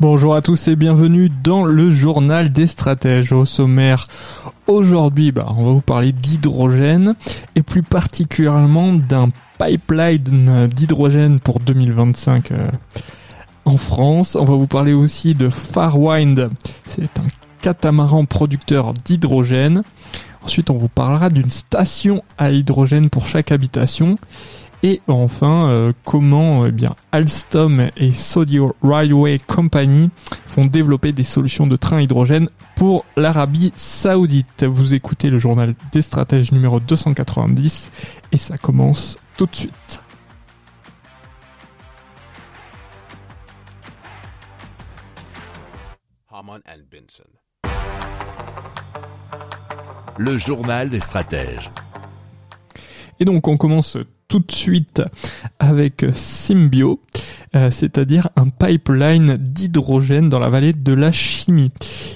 Bonjour à tous et bienvenue dans le journal des stratèges. Au sommaire, aujourd'hui, bah, on va vous parler d'hydrogène et plus particulièrement d'un pipeline d'hydrogène pour 2025 euh, en France. On va vous parler aussi de Farwind. C'est un catamaran producteur d'hydrogène. Ensuite, on vous parlera d'une station à hydrogène pour chaque habitation. Et enfin, euh, comment eh bien Alstom et Saudi Railway Company vont développer des solutions de train hydrogène pour l'Arabie Saoudite. Vous écoutez le journal des stratèges numéro 290 et ça commence tout de suite. Le journal des stratèges. Et donc on commence tout de suite avec Symbio, euh, c'est-à-dire un pipeline d'hydrogène dans la vallée de la chimie.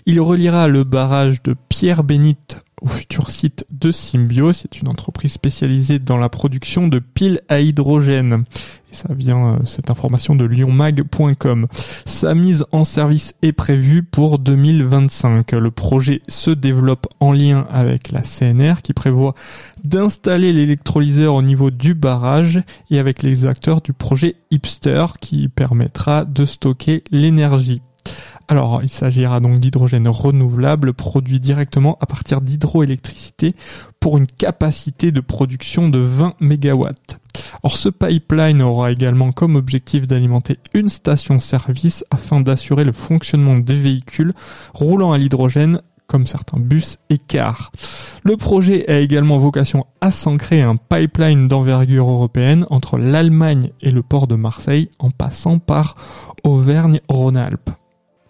Il reliera le barrage de Pierre-Bénite au futur site de Symbio. C'est une entreprise spécialisée dans la production de piles à hydrogène. Et ça vient, euh, cette information de lyonmag.com. Sa mise en service est prévue pour 2025. Le projet se développe en lien avec la CNR qui prévoit d'installer l'électrolyseur au niveau du barrage et avec les acteurs du projet Hipster qui permettra de stocker l'énergie. Alors, il s'agira donc d'hydrogène renouvelable produit directement à partir d'hydroélectricité pour une capacité de production de 20 MW. Or, ce pipeline aura également comme objectif d'alimenter une station-service afin d'assurer le fonctionnement des véhicules roulant à l'hydrogène comme certains bus et cars. Le projet a également vocation à s'ancrer un pipeline d'envergure européenne entre l'Allemagne et le port de Marseille en passant par Auvergne-Rhône-Alpes.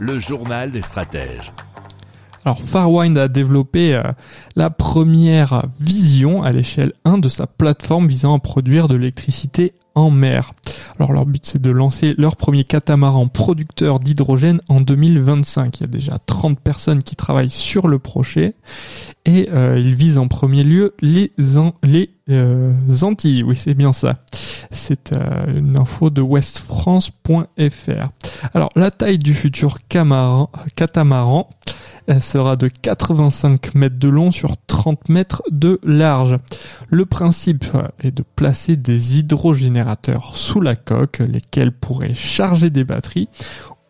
Le journal des stratèges. Alors Farwind a développé euh, la première vision à l'échelle 1 de sa plateforme visant à produire de l'électricité en mer. Alors leur but c'est de lancer leur premier catamaran producteur d'hydrogène en 2025. Il y a déjà 30 personnes qui travaillent sur le projet et euh, ils visent en premier lieu les, les euh, Antilles. Oui c'est bien ça. C'est euh, une info de westfrance.fr. Alors la taille du futur catamaran elle sera de 85 mètres de long sur 30 mètres de large. Le principe est de placer des hydrogénérateurs sous la coque, lesquels pourraient charger des batteries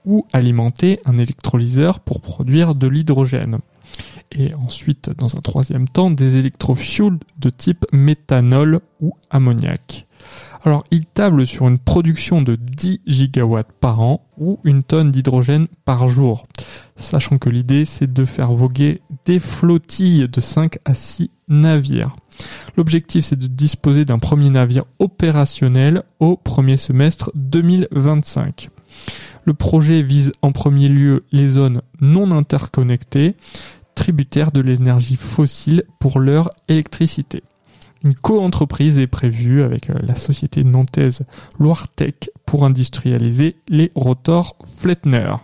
ou alimenter un électrolyseur pour produire de l'hydrogène. Et ensuite, dans un troisième temps, des électrofuels de type méthanol ou ammoniac. Alors, il table sur une production de 10 gigawatts par an ou une tonne d'hydrogène par jour. Sachant que l'idée, c'est de faire voguer des flottilles de 5 à 6 navires. L'objectif, c'est de disposer d'un premier navire opérationnel au premier semestre 2025. Le projet vise en premier lieu les zones non interconnectées, tributaires de l'énergie fossile pour leur électricité. Une co-entreprise est prévue avec euh, la société nantaise Loiretech pour industrialiser les rotors Flettner.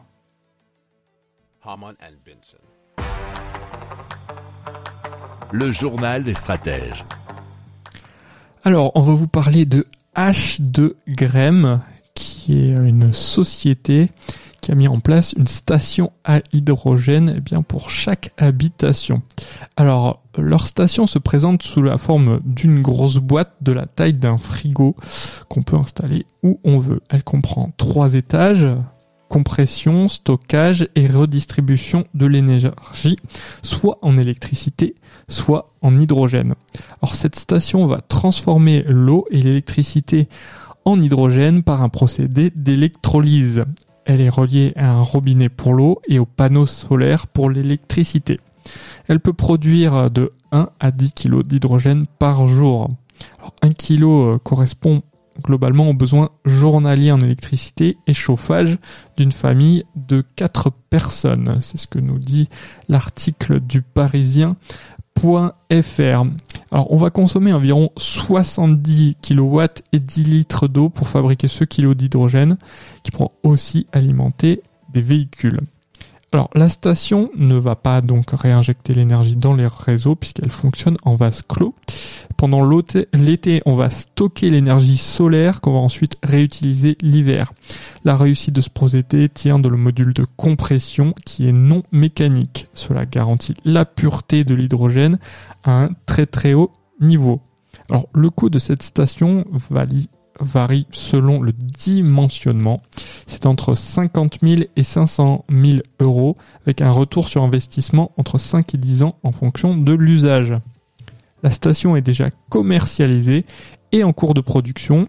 Le journal des stratèges. Alors, on va vous parler de H2Grem, qui est une société a mis en place une station à hydrogène eh bien, pour chaque habitation. Alors, leur station se présente sous la forme d'une grosse boîte de la taille d'un frigo qu'on peut installer où on veut. Elle comprend trois étages, compression, stockage et redistribution de l'énergie, soit en électricité, soit en hydrogène. Alors cette station va transformer l'eau et l'électricité en hydrogène par un procédé d'électrolyse. Elle est reliée à un robinet pour l'eau et aux panneaux solaires pour l'électricité. Elle peut produire de 1 à 10 kg d'hydrogène par jour. Alors 1 kg euh, correspond globalement aux besoins journaliers en électricité et chauffage d'une famille de 4 personnes. C'est ce que nous dit l'article du Parisien .fr. Alors on va consommer environ 70 kW et 10 litres d'eau pour fabriquer ce kilo d'hydrogène qui pourra aussi alimenter des véhicules. Alors la station ne va pas donc réinjecter l'énergie dans les réseaux puisqu'elle fonctionne en vase clos. Pendant l'été, on va stocker l'énergie solaire qu'on va ensuite réutiliser l'hiver. La réussite de ce procédé tient de le module de compression qui est non mécanique. Cela garantit la pureté de l'hydrogène à un très très haut niveau. Le coût de cette station varie selon le dimensionnement. C'est entre 50 000 et 500 000 euros avec un retour sur investissement entre 5 et 10 ans en fonction de l'usage. La station est déjà commercialisée et en cours de production.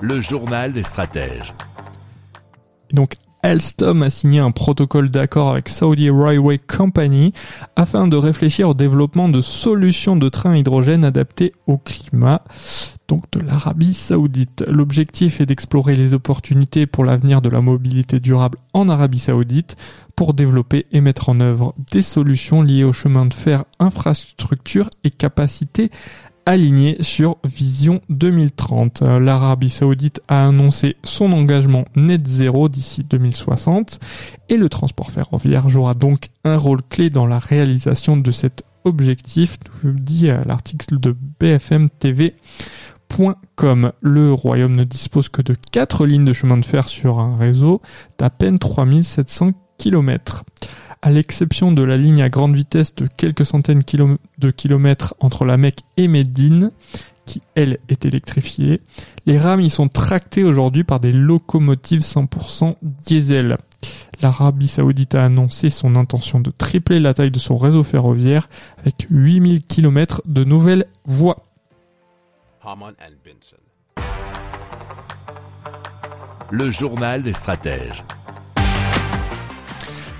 Le journal des stratèges. Donc Alstom a signé un protocole d'accord avec Saudi Railway Company afin de réfléchir au développement de solutions de trains hydrogène adaptées au climat, donc de l'Arabie Saoudite. L'objectif est d'explorer les opportunités pour l'avenir de la mobilité durable en Arabie Saoudite pour développer et mettre en œuvre des solutions liées au chemin de fer, infrastructure et capacité aligné sur Vision 2030. L'Arabie Saoudite a annoncé son engagement net zéro d'ici 2060 et le transport ferroviaire jouera donc un rôle clé dans la réalisation de cet objectif, dit l'article de BFM Le Royaume ne dispose que de 4 lignes de chemin de fer sur un réseau d'à peine 3700 km à l'exception de la ligne à grande vitesse de quelques centaines de kilomètres entre la Mecque et Médine, qui elle est électrifiée, les rames y sont tractées aujourd'hui par des locomotives 100% diesel. L'Arabie Saoudite a annoncé son intention de tripler la taille de son réseau ferroviaire avec 8000 km de nouvelles voies. Le journal des stratèges.